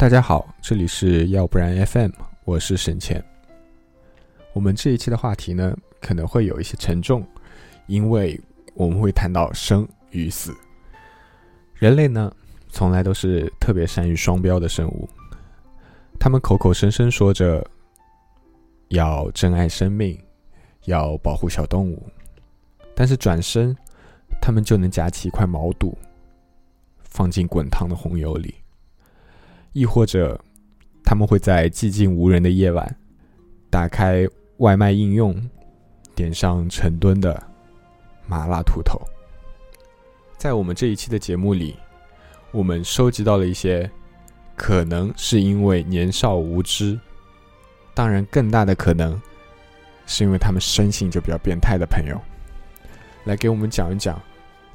大家好，这里是要不然 FM，我是沈倩。我们这一期的话题呢，可能会有一些沉重，因为我们会谈到生与死。人类呢，从来都是特别善于双标的生物，他们口口声声说着要珍爱生命，要保护小动物，但是转身，他们就能夹起一块毛肚，放进滚烫的红油里。亦或者，他们会在寂静无人的夜晚，打开外卖应用，点上成吨的麻辣兔头。在我们这一期的节目里，我们收集到了一些可能是因为年少无知，当然更大的可能是因为他们生性就比较变态的朋友，来给我们讲一讲，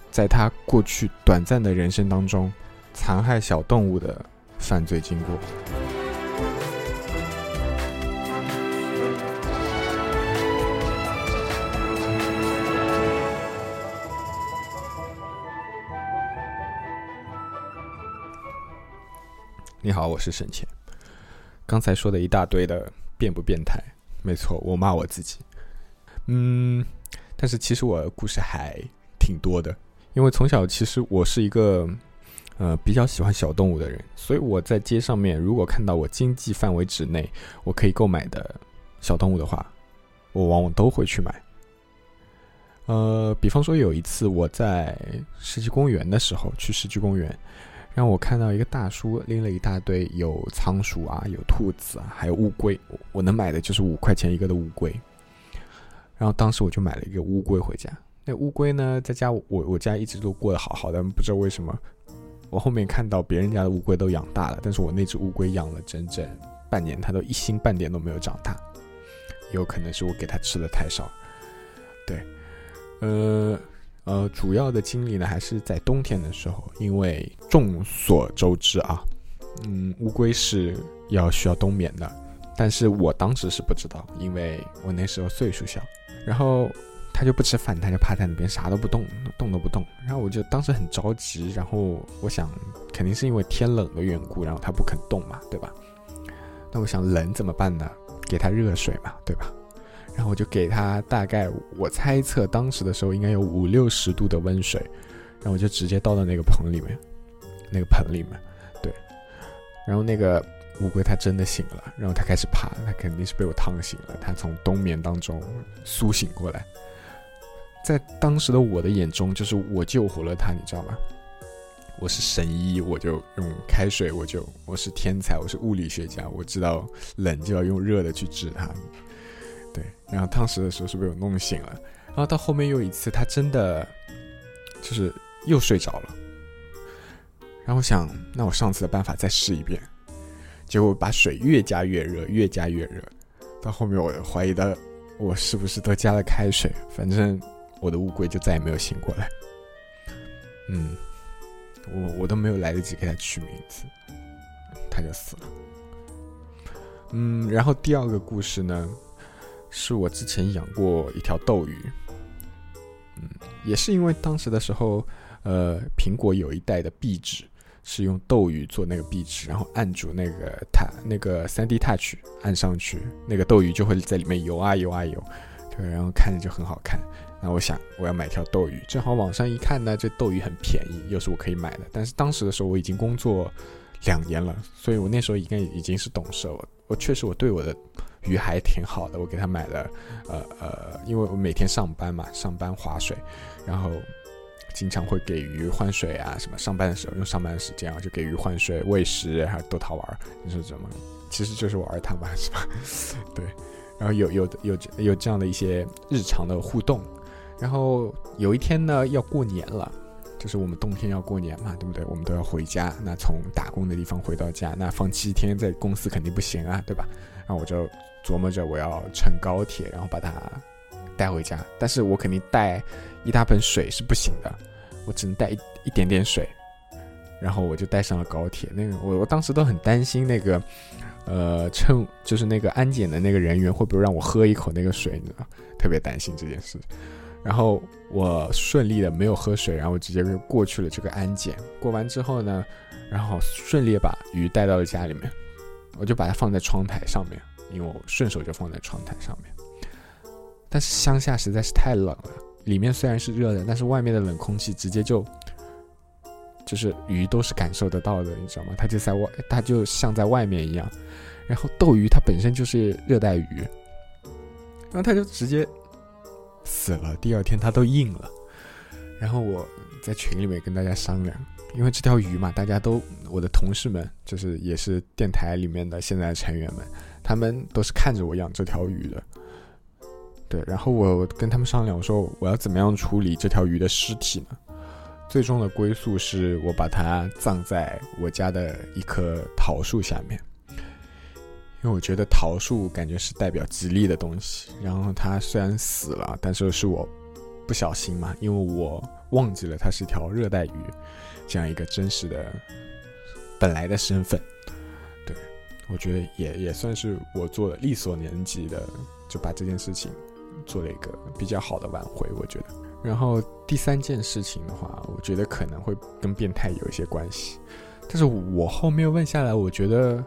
在他过去短暂的人生当中，残害小动物的。犯罪经过。你好，我是沈倩。刚才说的一大堆的变不变态？没错，我骂我自己。嗯，但是其实我故事还挺多的，因为从小其实我是一个。呃，比较喜欢小动物的人，所以我在街上面，如果看到我经济范围之内我可以购买的小动物的话，我往往都会去买。呃，比方说有一次我在世纪公园的时候，去世纪公园，让我看到一个大叔拎了一大堆有仓鼠啊，有兔子啊，还有乌龟，我能买的就是五块钱一个的乌龟。然后当时我就买了一个乌龟回家。那乌龟呢，在家我我家一直都过得好好的，不知道为什么。我后面看到别人家的乌龟都养大了，但是我那只乌龟养了整整半年，它都一星半点都没有长大，有可能是我给它吃的太少。对，呃呃，主要的经历呢还是在冬天的时候，因为众所周知啊，嗯，乌龟是要需要冬眠的，但是我当时是不知道，因为我那时候岁数小，然后。他就不吃饭，他就趴在那边啥都不动，动都不动。然后我就当时很着急，然后我想肯定是因为天冷的缘故，然后他不肯动嘛，对吧？那我想冷怎么办呢？给他热水嘛，对吧？然后我就给他大概我猜测当时的时候应该有五六十度的温水，然后我就直接倒到那个盆里面，那个盆里面，对。然后那个乌龟它真的醒了，然后它开始爬，它肯定是被我烫醒了，它从冬眠当中苏醒过来。在当时的我的眼中，就是我救活了他，你知道吗？我是神医，我就用开水，我就我是天才，我是物理学家，我知道冷就要用热的去治它。对，然后当时的时候是被我弄醒了，然后到后面又一次，他真的就是又睡着了。然后我想，那我上次的办法再试一遍，结果把水越加越热，越加越热，到后面我怀疑到我是不是都加了开水，反正。我的乌龟就再也没有醒过来。嗯，我我都没有来得及给它取名字，它就死了。嗯，然后第二个故事呢，是我之前养过一条斗鱼。嗯，也是因为当时的时候，呃，苹果有一代的壁纸是用斗鱼做那个壁纸，然后按住那个它那个三 D Touch 按上去，那个斗鱼就会在里面游啊游啊游，对，然后看着就很好看。那我想，我要买条斗鱼，正好网上一看呢，这斗鱼很便宜，又是我可以买的。但是当时的时候，我已经工作两年了，所以我那时候应该已经是懂事了。我确实我对我的鱼还挺好的，我给他买了，呃呃，因为我每天上班嘛，上班划水，然后经常会给鱼换水啊，什么上班的时候用上班时间啊，就给鱼换水、喂食，还有逗它玩儿，你说怎么？其实就是玩它嘛，是吧？对，然后有有有有这样的一些日常的互动。然后有一天呢，要过年了，就是我们冬天要过年嘛，对不对？我们都要回家。那从打工的地方回到家，那放七天在公司肯定不行啊，对吧？然后我就琢磨着我要乘高铁，然后把它带回家。但是我肯定带一大盆水是不行的，我只能带一一点点水。然后我就带上了高铁。那个我我当时都很担心那个，呃，乘就是那个安检的那个人员会不会让我喝一口那个水呢？特别担心这件事。然后我顺利的没有喝水，然后直接就过去了这个安检。过完之后呢，然后顺利把鱼带到了家里面，我就把它放在窗台上面，因为我顺手就放在窗台上面。但是乡下实在是太冷了，里面虽然是热的，但是外面的冷空气直接就，就是鱼都是感受得到的，你知道吗？它就在外，它就像在外面一样。然后斗鱼它本身就是热带鱼，然后它就直接死了。第二天它都硬了。然后我在群里面跟大家商量，因为这条鱼嘛，大家都我的同事们就是也是电台里面的现在成员们，他们都是看着我养这条鱼的。对，然后我跟他们商量，我说我要怎么样处理这条鱼的尸体呢？最终的归宿是我把它葬在我家的一棵桃树下面。因为我觉得桃树感觉是代表吉利的东西，然后它虽然死了，但是是我不小心嘛，因为我忘记了它是一条热带鱼，这样一个真实的本来的身份。对，我觉得也也算是我做的力所能及的，就把这件事情做了一个比较好的挽回。我觉得，然后第三件事情的话，我觉得可能会跟变态有一些关系，但是我后面问下来，我觉得。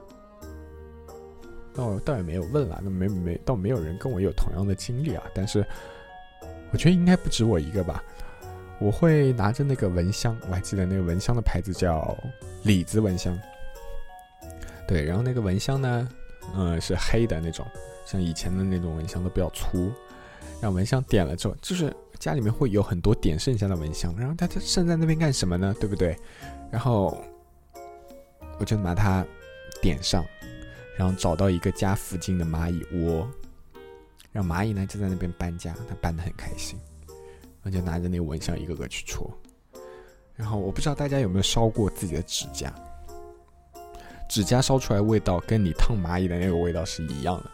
倒倒也没有问了，那没没倒没有人跟我有同样的经历啊。但是我觉得应该不止我一个吧。我会拿着那个蚊香，我还记得那个蚊香的牌子叫李子蚊香。对，然后那个蚊香呢，嗯，是黑的那种，像以前的那种蚊香都比较粗。让蚊香点了之后，就是家里面会有很多点剩下的蚊香，然后它剩在那边干什么呢？对不对？然后我就拿它点上。然后找到一个家附近的蚂蚁窝，让蚂蚁呢就在那边搬家，它搬得很开心，然后就拿着那个蚊香一个个去戳。然后我不知道大家有没有烧过自己的指甲，指甲烧出来味道跟你烫蚂蚁的那个味道是一样的。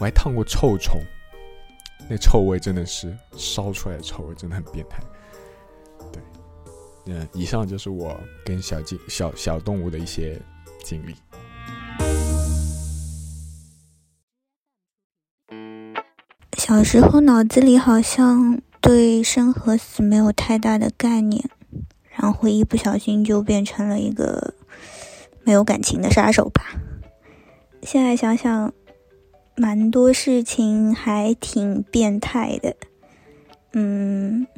我还烫过臭虫，那臭味真的是烧出来的臭味，真的很变态。对，嗯，以上就是我跟小鸡小小动物的一些经历。小时候脑子里好像对生和死没有太大的概念，然后一不小心就变成了一个没有感情的杀手吧。现在想想，蛮多事情还挺变态的。嗯，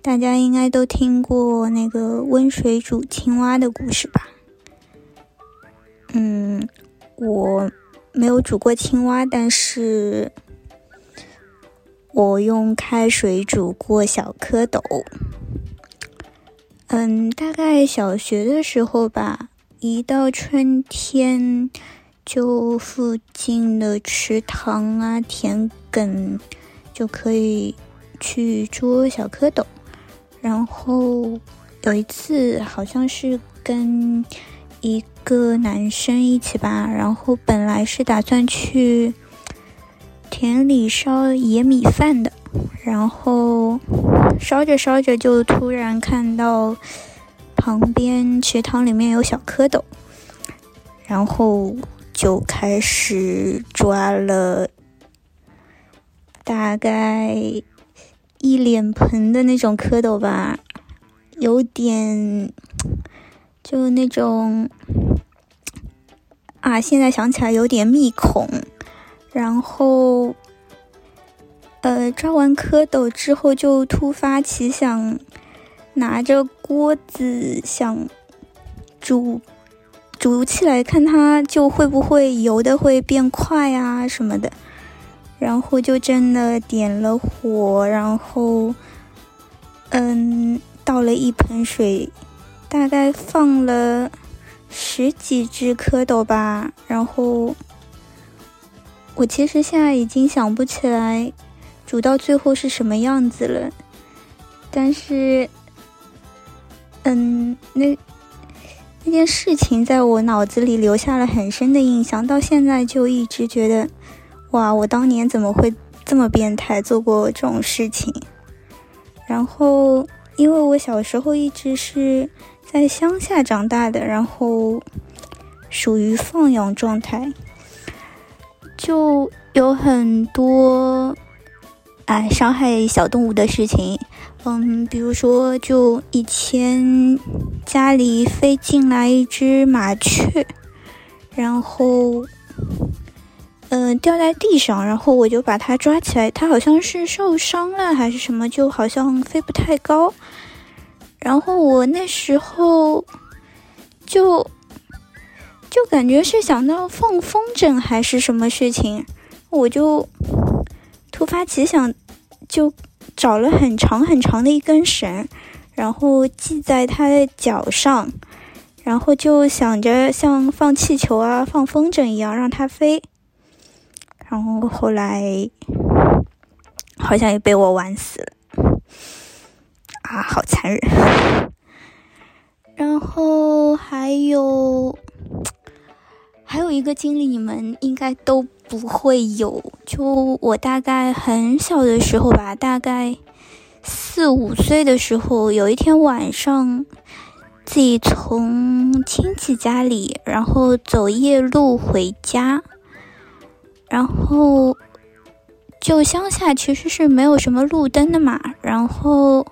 大家应该都听过那个温水煮青蛙的故事吧？嗯，我没有煮过青蛙，但是。我用开水煮过小蝌蚪。嗯，大概小学的时候吧，一到春天，就附近的池塘啊、田埂就可以去捉小蝌蚪。然后有一次，好像是跟一个男生一起吧，然后本来是打算去。田里烧野米饭的，然后烧着烧着就突然看到旁边池塘里面有小蝌蚪，然后就开始抓了大概一脸盆的那种蝌蚪吧，有点就那种啊，现在想起来有点密孔。然后，呃，抓完蝌蚪之后，就突发奇想，拿着锅子想煮煮起来，看它就会不会游的会变快啊什么的。然后就真的点了火，然后，嗯，倒了一盆水，大概放了十几只蝌蚪吧，然后。我其实现在已经想不起来煮到最后是什么样子了，但是，嗯，那那件事情在我脑子里留下了很深的印象，到现在就一直觉得，哇，我当年怎么会这么变态，做过这种事情？然后，因为我小时候一直是在乡下长大的，然后属于放养状态。就有很多哎伤害小动物的事情。嗯，比如说，就以前家里飞进来一只麻雀，然后，嗯，掉在地上，然后我就把它抓起来，它好像是受伤了还是什么，就好像飞不太高。然后我那时候就就感觉是想到放风筝还是什么事情，我就突发奇想，就。找了很长很长的一根绳，然后系在它的脚上，然后就想着像放气球啊、放风筝一样让它飞。然后后来好像也被我玩死了，啊，好残忍！然后还有还有一个经历，你们应该都。不会有，就我大概很小的时候吧，大概四五岁的时候，有一天晚上，自己从亲戚家里，然后走夜路回家，然后就乡下其实是没有什么路灯的嘛，然后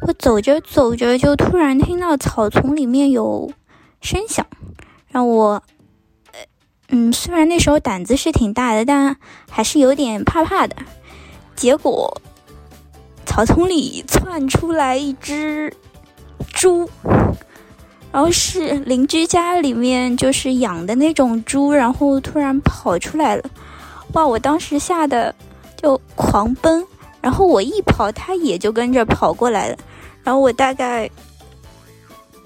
我走着走着就突然听到草丛里面有声响，让我。嗯，虽然那时候胆子是挺大的，但还是有点怕怕的。结果，草丛里窜出来一只猪，然后是邻居家里面就是养的那种猪，然后突然跑出来了。哇！我当时吓得就狂奔，然后我一跑，它也就跟着跑过来了。然后我大概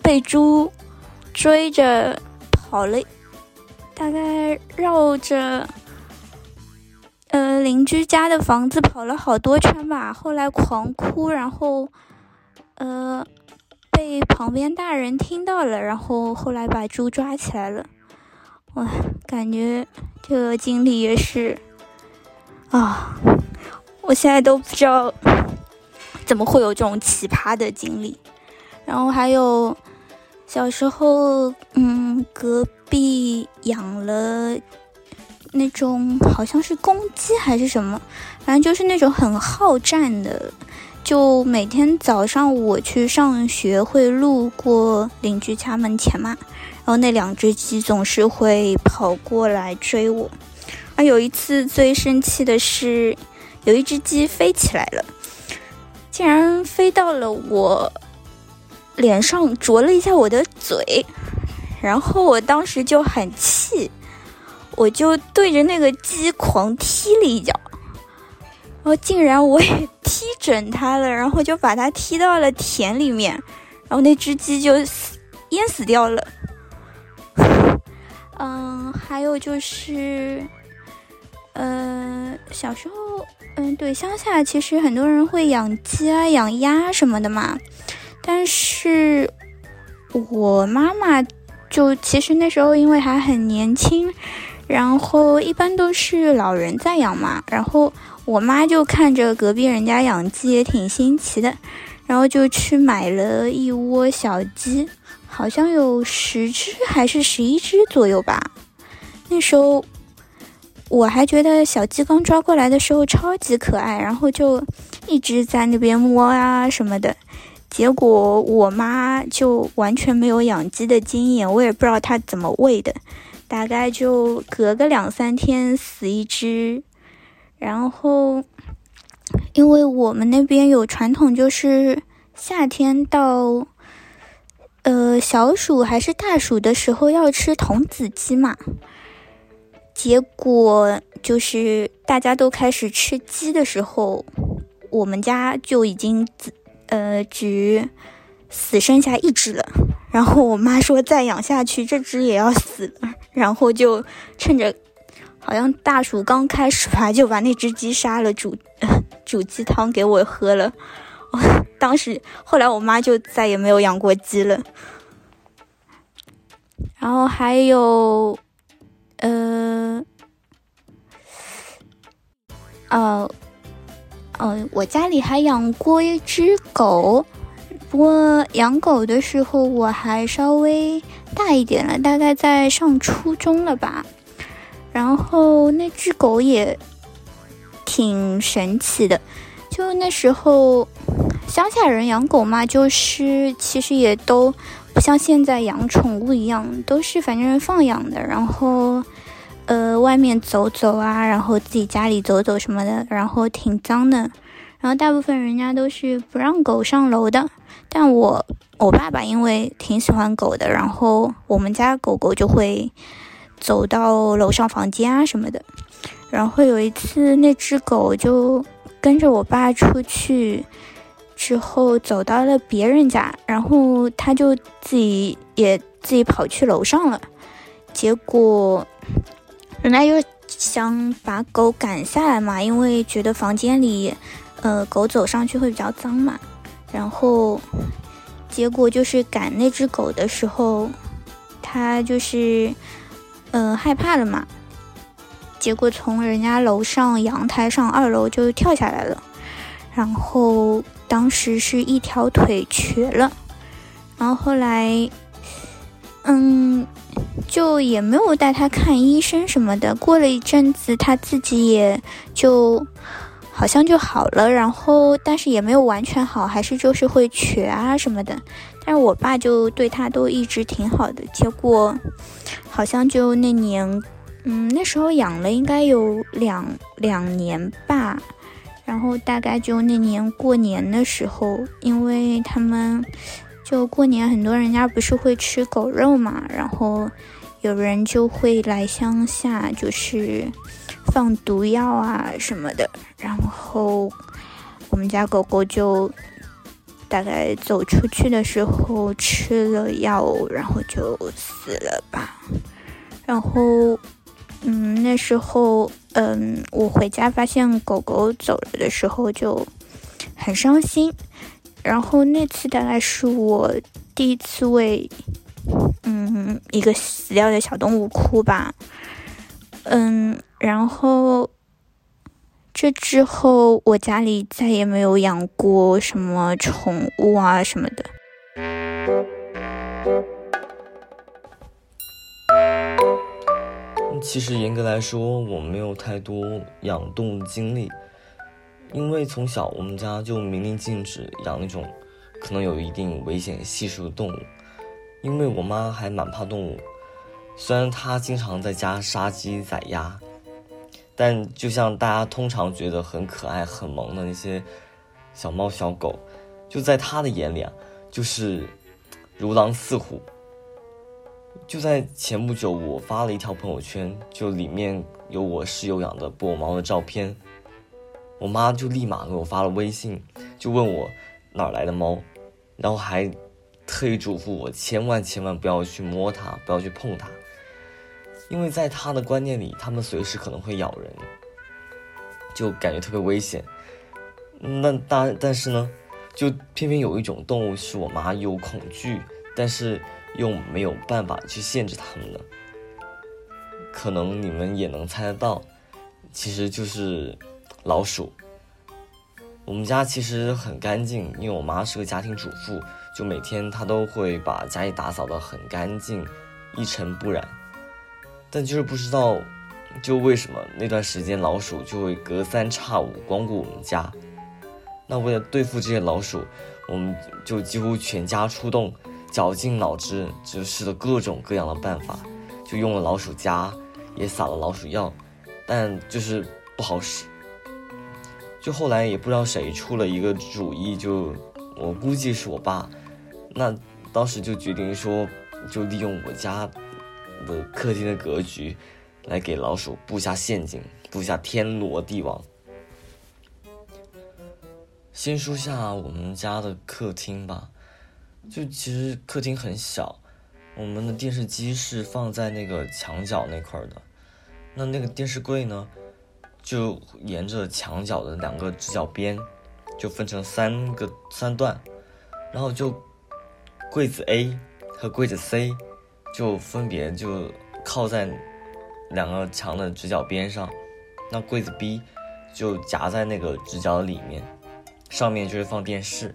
被猪追着跑了。大概绕着呃邻居家的房子跑了好多圈吧，后来狂哭，然后呃被旁边大人听到了，然后后来把猪抓起来了。哇，感觉这个经历也是啊，我现在都不知道怎么会有这种奇葩的经历。然后还有小时候，嗯，隔。壁养了那种好像是公鸡还是什么，反正就是那种很好战的。就每天早上我去上学会路过邻居家门前嘛，然后那两只鸡总是会跑过来追我。而有一次最生气的是，有一只鸡飞起来了，竟然飞到了我脸上啄了一下我的嘴。然后我当时就很气，我就对着那个鸡狂踢了一脚，然后竟然我也踢准它了，然后就把它踢到了田里面，然后那只鸡就死淹死掉了。嗯，还有就是，呃，小时候，嗯，对，乡下其实很多人会养鸡啊、养鸭什么的嘛，但是我妈妈。就其实那时候因为还很年轻，然后一般都是老人在养嘛，然后我妈就看着隔壁人家养鸡也挺新奇的，然后就去买了一窝小鸡，好像有十只还是十一只左右吧。那时候我还觉得小鸡刚抓过来的时候超级可爱，然后就一直在那边摸啊什么的。结果我妈就完全没有养鸡的经验，我也不知道她怎么喂的，大概就隔个两三天死一只。然后，因为我们那边有传统，就是夏天到呃小暑还是大暑的时候要吃童子鸡嘛。结果就是大家都开始吃鸡的时候，我们家就已经呃，只死剩下一只了，然后我妈说再养下去这只也要死了，然后就趁着好像大暑刚开始吧，就把那只鸡杀了，煮 煮鸡汤给我喝了。当时后来我妈就再也没有养过鸡了。然后还有，呃，呃。嗯，我家里还养过一只狗，不过养狗的时候我还稍微大一点了，大概在上初中了吧。然后那只狗也挺神奇的。就那时候，乡下人养狗嘛，就是其实也都不像现在养宠物一样，都是反正放养的，然后呃外面走走啊，然后自己家里走走什么的，然后挺脏的。然后大部分人家都是不让狗上楼的，但我我爸爸因为挺喜欢狗的，然后我们家狗狗就会走到楼上房间啊什么的。然后有一次，那只狗就。跟着我爸出去之后，走到了别人家，然后他就自己也自己跑去楼上了。结果人家又想把狗赶下来嘛，因为觉得房间里，呃，狗走上去会比较脏嘛。然后结果就是赶那只狗的时候，它就是，呃，害怕了嘛。结果从人家楼上阳台上二楼就跳下来了，然后当时是一条腿瘸了，然后后来，嗯，就也没有带他看医生什么的。过了一阵子，他自己也就好像就好了，然后但是也没有完全好，还是就是会瘸啊什么的。但是我爸就对他都一直挺好的，结果好像就那年。嗯，那时候养了应该有两两年吧，然后大概就那年过年的时候，因为他们就过年很多人家不是会吃狗肉嘛，然后有人就会来乡下，就是放毒药啊什么的，然后我们家狗狗就大概走出去的时候吃了药，然后就死了吧，然后。嗯，那时候，嗯，我回家发现狗狗走了的时候就很伤心。然后那次大概是我第一次为，嗯，一个死掉的小动物哭吧。嗯，然后这之后我家里再也没有养过什么宠物啊什么的。其实严格来说，我没有太多养动物经历，因为从小我们家就明令禁止养那种可能有一定危险系数的动物。因为我妈还蛮怕动物，虽然她经常在家杀鸡宰鸭，但就像大家通常觉得很可爱、很萌的那些小猫小狗，就在她的眼里啊，就是如狼似虎。就在前不久，我发了一条朋友圈，就里面有我室友养的布偶猫的照片。我妈就立马给我发了微信，就问我哪来的猫，然后还特意嘱咐我千万千万不要去摸它，不要去碰它，因为在她的观念里，它们随时可能会咬人，就感觉特别危险。那但但是呢，就偏偏有一种动物是我妈又恐惧，但是。又没有办法去限制它们的，可能你们也能猜得到，其实就是老鼠。我们家其实很干净，因为我妈是个家庭主妇，就每天她都会把家里打扫得很干净，一尘不染。但就是不知道，就为什么那段时间老鼠就会隔三差五光顾我们家。那为了对付这些老鼠，我们就几乎全家出动。绞尽脑汁，就试了各种各样的办法，就用了老鼠夹，也撒了老鼠药，但就是不好使。就后来也不知道谁出了一个主意，就我估计是我爸，那当时就决定说，就利用我家的客厅的格局，来给老鼠布下陷阱，布下天罗地网。先说下我们家的客厅吧。就其实客厅很小，我们的电视机是放在那个墙角那块的，那那个电视柜呢，就沿着墙角的两个直角边，就分成三个三段，然后就柜子 A 和柜子 C 就分别就靠在两个墙的直角边上，那柜子 B 就夹在那个直角里面，上面就是放电视。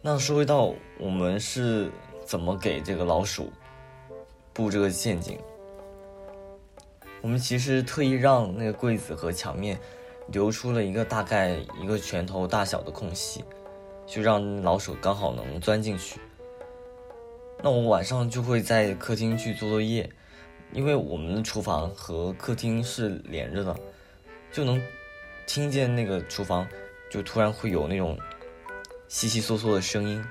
那说回到我们是怎么给这个老鼠布这个陷阱？我们其实特意让那个柜子和墙面留出了一个大概一个拳头大小的空隙，就让老鼠刚好能钻进去。那我晚上就会在客厅去做作业，因为我们的厨房和客厅是连着的，就能听见那个厨房就突然会有那种悉悉嗦嗦的声音，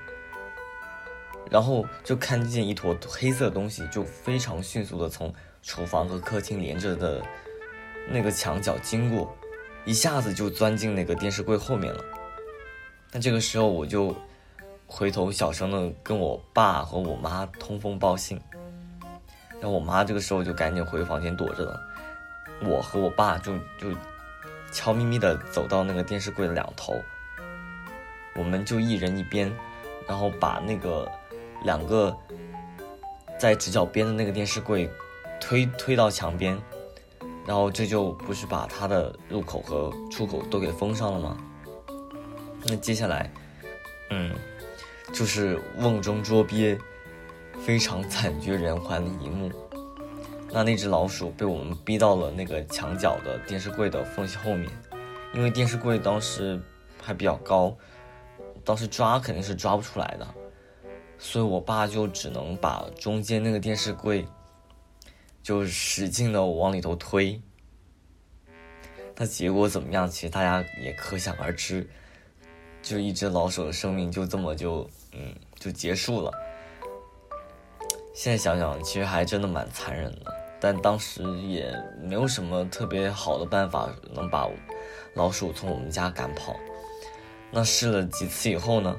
然后就看见一坨黑色东西，就非常迅速的从厨房和客厅连着的那个墙角经过，一下子就钻进那个电视柜后面了。那这个时候我就。回头小声的跟我爸和我妈通风报信，然后我妈这个时候就赶紧回房间躲着了，我和我爸就就悄咪咪的走到那个电视柜的两头，我们就一人一边，然后把那个两个在直角边的那个电视柜推推到墙边，然后这就不是把它的入口和出口都给封上了吗？那接下来，嗯。就是瓮中捉鳖，非常惨绝人寰的一幕。那那只老鼠被我们逼到了那个墙角的电视柜的缝隙后面，因为电视柜当时还比较高，当时抓肯定是抓不出来的，所以我爸就只能把中间那个电视柜就使劲的往里头推。那结果怎么样？其实大家也可想而知，就一只老鼠的生命就这么就。嗯，就结束了。现在想想，其实还真的蛮残忍的，但当时也没有什么特别好的办法能把老鼠从我们家赶跑。那试了几次以后呢？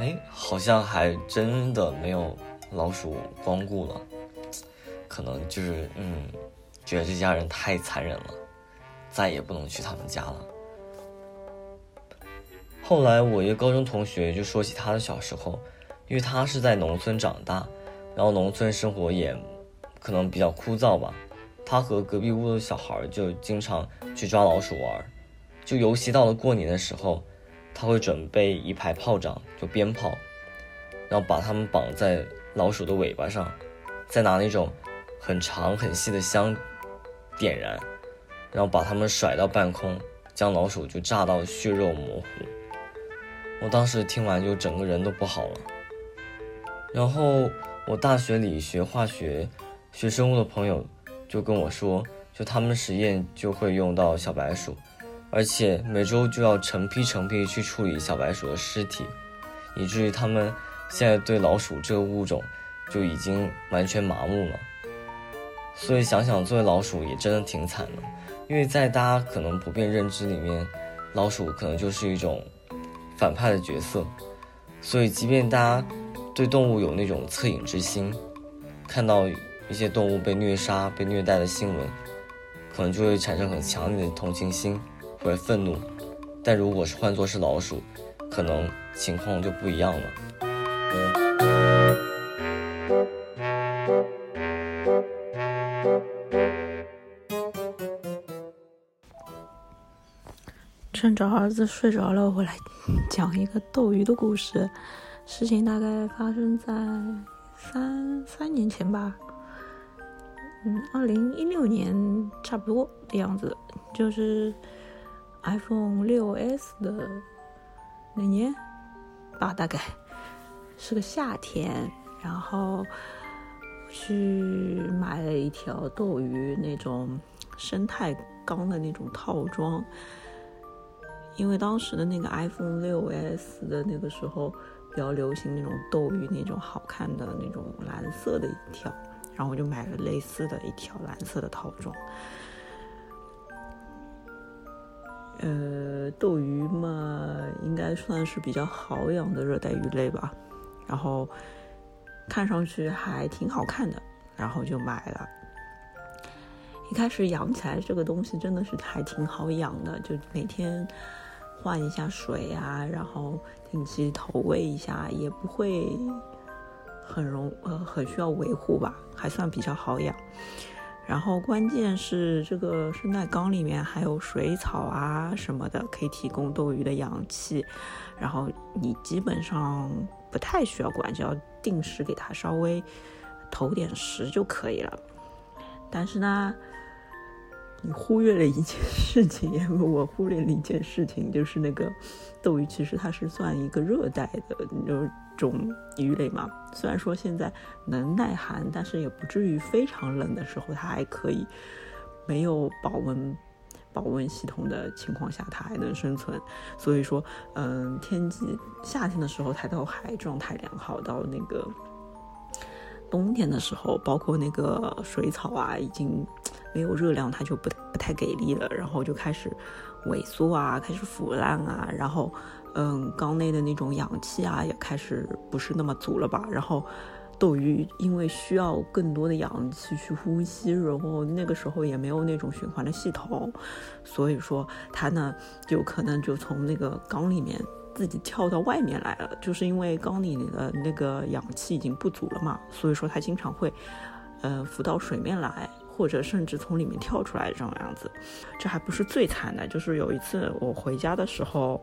哎，好像还真的没有老鼠光顾了。可能就是嗯，觉得这家人太残忍了，再也不能去他们家了。后来我一个高中同学就说起他的小时候，因为他是在农村长大，然后农村生活也可能比较枯燥吧。他和隔壁屋的小孩就经常去抓老鼠玩，就尤其到了过年的时候，他会准备一排炮仗，就鞭炮，然后把它们绑在老鼠的尾巴上，再拿那种很长很细的香点燃，然后把它们甩到半空，将老鼠就炸到血肉模糊。我当时听完就整个人都不好了。然后我大学里学化学、学生物的朋友就跟我说，就他们实验就会用到小白鼠，而且每周就要成批成批去处理小白鼠的尸体，以至于他们现在对老鼠这个物种就已经完全麻木了。所以想想作为老鼠也真的挺惨的，因为在大家可能普遍认知里面，老鼠可能就是一种。反派的角色，所以即便大家对动物有那种恻隐之心，看到一些动物被虐杀、被虐待的新闻，可能就会产生很强烈的同情心或者愤怒。但如果是换作是老鼠，可能情况就不一样了。趁着儿子睡着了，我来讲一个斗鱼的故事。事情大概发生在三三年前吧，嗯，二零一六年差不多的样子，就是 iPhone 六 S 的那年吧，大概是个夏天，然后去买了一条斗鱼那种生态缸的那种套装。因为当时的那个 iPhone 六 S 的那个时候比较流行那种斗鱼那种好看的那种蓝色的一条，然后我就买了类似的一条蓝色的套装。呃，斗鱼嘛，应该算是比较好养的热带鱼类吧，然后看上去还挺好看的，然后就买了。一开始养起来这个东西真的是还挺好养的，就每天。换一下水啊，然后定期投喂一下，也不会很容呃很需要维护吧，还算比较好养。然后关键是这个生态缸里面还有水草啊什么的，可以提供斗鱼的氧气。然后你基本上不太需要管，只要定时给它稍微投点食就可以了。但是呢。你忽略了一件事情，因为我忽略了一件事情，就是那个斗鱼其实它是算一个热带的那种鱼类嘛。虽然说现在能耐寒，但是也不至于非常冷的时候，它还可以没有保温保温系统的情况下，它还能生存。所以说，嗯，天气夏天的时候它都还状态良好，到那个冬天的时候，包括那个水草啊，已经。没有热量，它就不不太给力了，然后就开始萎缩啊，开始腐烂啊，然后，嗯，缸内的那种氧气啊也开始不是那么足了吧？然后斗鱼因为需要更多的氧气去呼吸，然后那个时候也没有那种循环的系统，所以说它呢就可能就从那个缸里面自己跳到外面来了，就是因为缸里的那个氧气已经不足了嘛，所以说它经常会，呃，浮到水面来。或者甚至从里面跳出来这种样子，这还不是最惨的。就是有一次我回家的时候，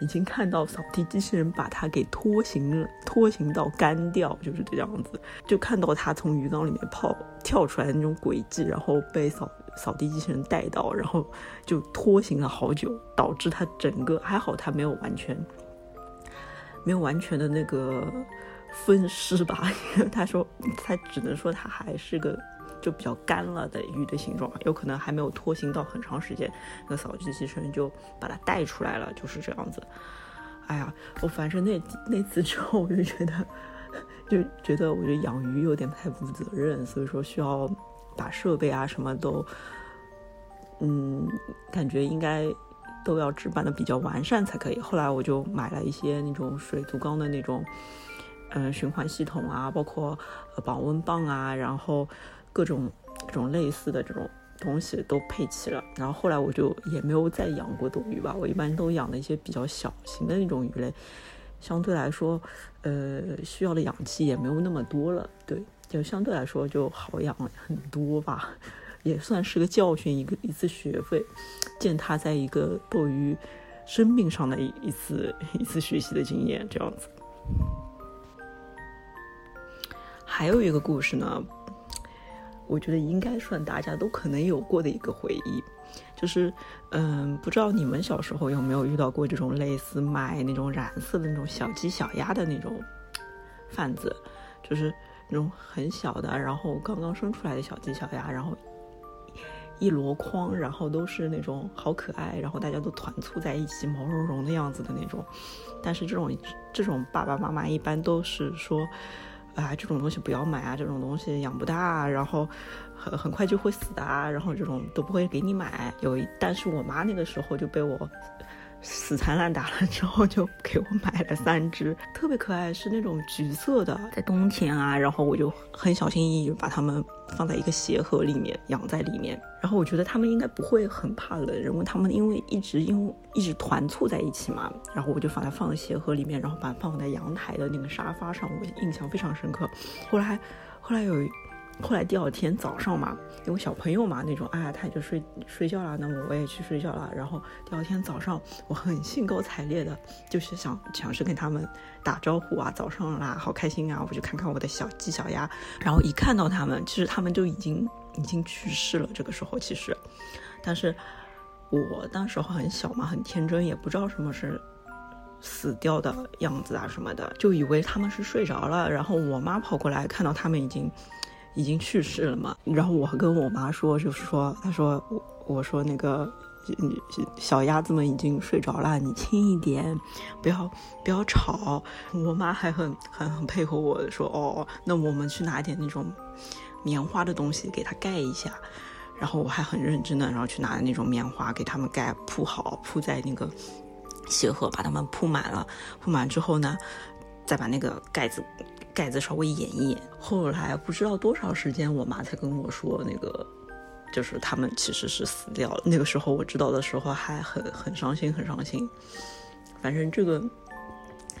已经看到扫地机器人把它给拖行了，拖行到干掉，就是这样子。就看到它从鱼缸里面泡跳出来的那种轨迹，然后被扫扫地机器人带到，然后就拖行了好久，导致它整个还好，它没有完全没有完全的那个分尸吧。他说他只能说他还是个。就比较干了的鱼的形状，有可能还没有拖行到很长时间，那扫地机器人就把它带出来了，就是这样子。哎呀，我反正那那次之后，我就觉得，就觉得我觉得养鱼有点太不负责任，所以说需要把设备啊什么都，嗯，感觉应该都要置办的比较完善才可以。后来我就买了一些那种水族缸的那种，嗯，循环系统啊，包括保温棒啊，然后。各种这种类似的这种东西都配齐了，然后后来我就也没有再养过斗鱼吧。我一般都养的一些比较小型的那种鱼类，相对来说，呃，需要的氧气也没有那么多了。对，就相对来说就好养很多吧，也算是个教训，一个一次学费，践踏在一个斗鱼生命上的一一次一次学习的经验，这样子。还有一个故事呢。我觉得应该算大家都可能有过的一个回忆，就是，嗯，不知道你们小时候有没有遇到过这种类似卖那种染色的那种小鸡小鸭的那种贩子，就是那种很小的，然后刚刚生出来的小鸡小鸭，然后一箩筐，然后都是那种好可爱，然后大家都团簇在一起，毛茸茸的样子的那种。但是这种这种爸爸妈妈一般都是说。啊，这种东西不要买啊！这种东西养不大，然后很很快就会死的啊！然后这种都不会给你买。有一，但是我妈那个时候就被我。死缠烂打了之后，就给我买了三只，特别可爱，是那种橘色的。在冬天啊，然后我就很小心翼翼把它们放在一个鞋盒里面养在里面。然后我觉得它们应该不会很怕冷，因为它们因为一直因为一直团簇在一起嘛。然后我就把它放在鞋盒里面，然后把它放在阳台的那个沙发上，我印象非常深刻。后来，后来有。后来第二天早上嘛，因为小朋友嘛那种，哎，他就睡睡觉了，那么我也去睡觉了。然后第二天早上，我很兴高采烈的，就是想想是跟他们打招呼啊，早上啦，好开心啊！我就看看我的小鸡小鸭，然后一看到他们，其实他们就已经已经去世了。这个时候其实，但是我当时候很小嘛，很天真，也不知道什么是死掉的样子啊什么的，就以为他们是睡着了。然后我妈跑过来，看到他们已经。已经去世了嘛？然后我跟我妈说，就是说，她说我我说那个小鸭子们已经睡着了，你轻一点，不要不要吵。我妈还很很很配合我说，哦，那我们去拿点那种棉花的东西给它盖一下。然后我还很认真的，然后去拿那种棉花给他们盖铺好，铺在那个鞋盒，把它们铺满了。铺满之后呢，再把那个盖子。盖子稍微掩一掩，后来不知道多少时间，我妈才跟我说，那个就是他们其实是死掉了。那个时候我知道的时候还很很伤心，很伤心。反正这个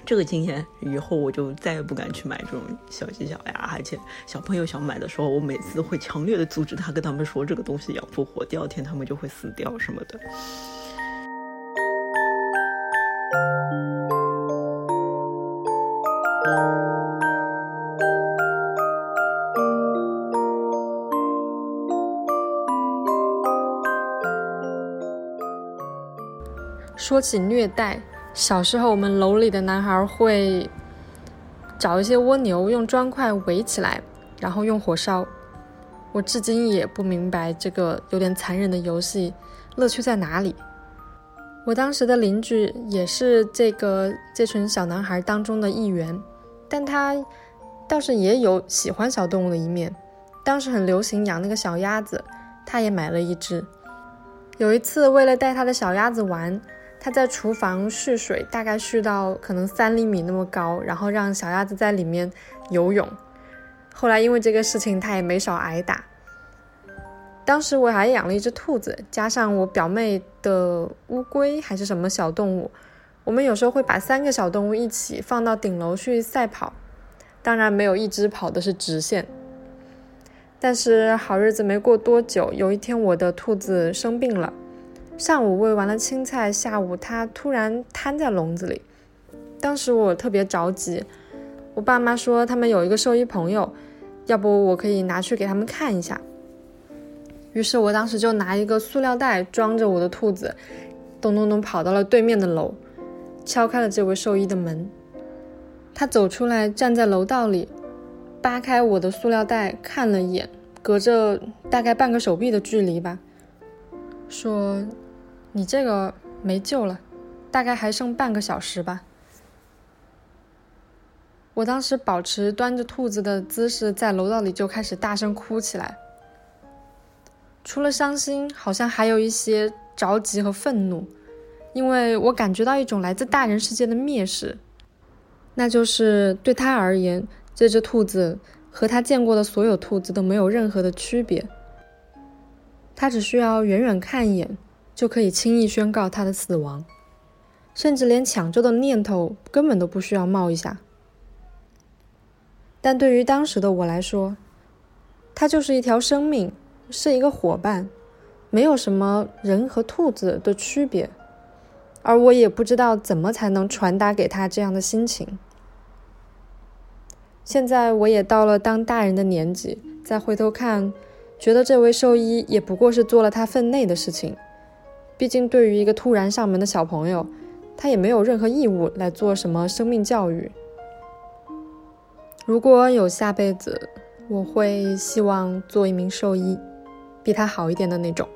这个经验以后我就再也不敢去买这种小鸡小鸭，而且小朋友想买的时候，我每次都会强烈的阻止他，跟他们说这个东西养不活，第二天他们就会死掉什么的。说起虐待，小时候我们楼里的男孩会找一些蜗牛，用砖块围起来，然后用火烧。我至今也不明白这个有点残忍的游戏乐趣在哪里。我当时的邻居也是这个这群小男孩当中的一员，但他倒是也有喜欢小动物的一面。当时很流行养那个小鸭子，他也买了一只。有一次，为了带他的小鸭子玩，他在厨房蓄水，大概蓄到可能三厘米那么高，然后让小鸭子在里面游泳。后来因为这个事情，他也没少挨打。当时我还养了一只兔子，加上我表妹的乌龟还是什么小动物，我们有时候会把三个小动物一起放到顶楼去赛跑，当然没有一只跑的是直线。但是好日子没过多久，有一天我的兔子生病了。上午喂完了青菜，下午它突然瘫在笼子里。当时我特别着急，我爸妈说他们有一个兽医朋友，要不我可以拿去给他们看一下。于是我当时就拿一个塑料袋装着我的兔子，咚咚咚跑到了对面的楼，敲开了这位兽医的门。他走出来，站在楼道里。扒开我的塑料袋看了一眼，隔着大概半个手臂的距离吧，说：“你这个没救了，大概还剩半个小时吧。”我当时保持端着兔子的姿势，在楼道里就开始大声哭起来。除了伤心，好像还有一些着急和愤怒，因为我感觉到一种来自大人世界的蔑视，那就是对他而言。这只兔子和他见过的所有兔子都没有任何的区别，他只需要远远看一眼，就可以轻易宣告它的死亡，甚至连抢救的念头根本都不需要冒一下。但对于当时的我来说，它就是一条生命，是一个伙伴，没有什么人和兔子的区别，而我也不知道怎么才能传达给他这样的心情。现在我也到了当大人的年纪，再回头看，觉得这位兽医也不过是做了他分内的事情。毕竟，对于一个突然上门的小朋友，他也没有任何义务来做什么生命教育。如果有下辈子，我会希望做一名兽医，比他好一点的那种。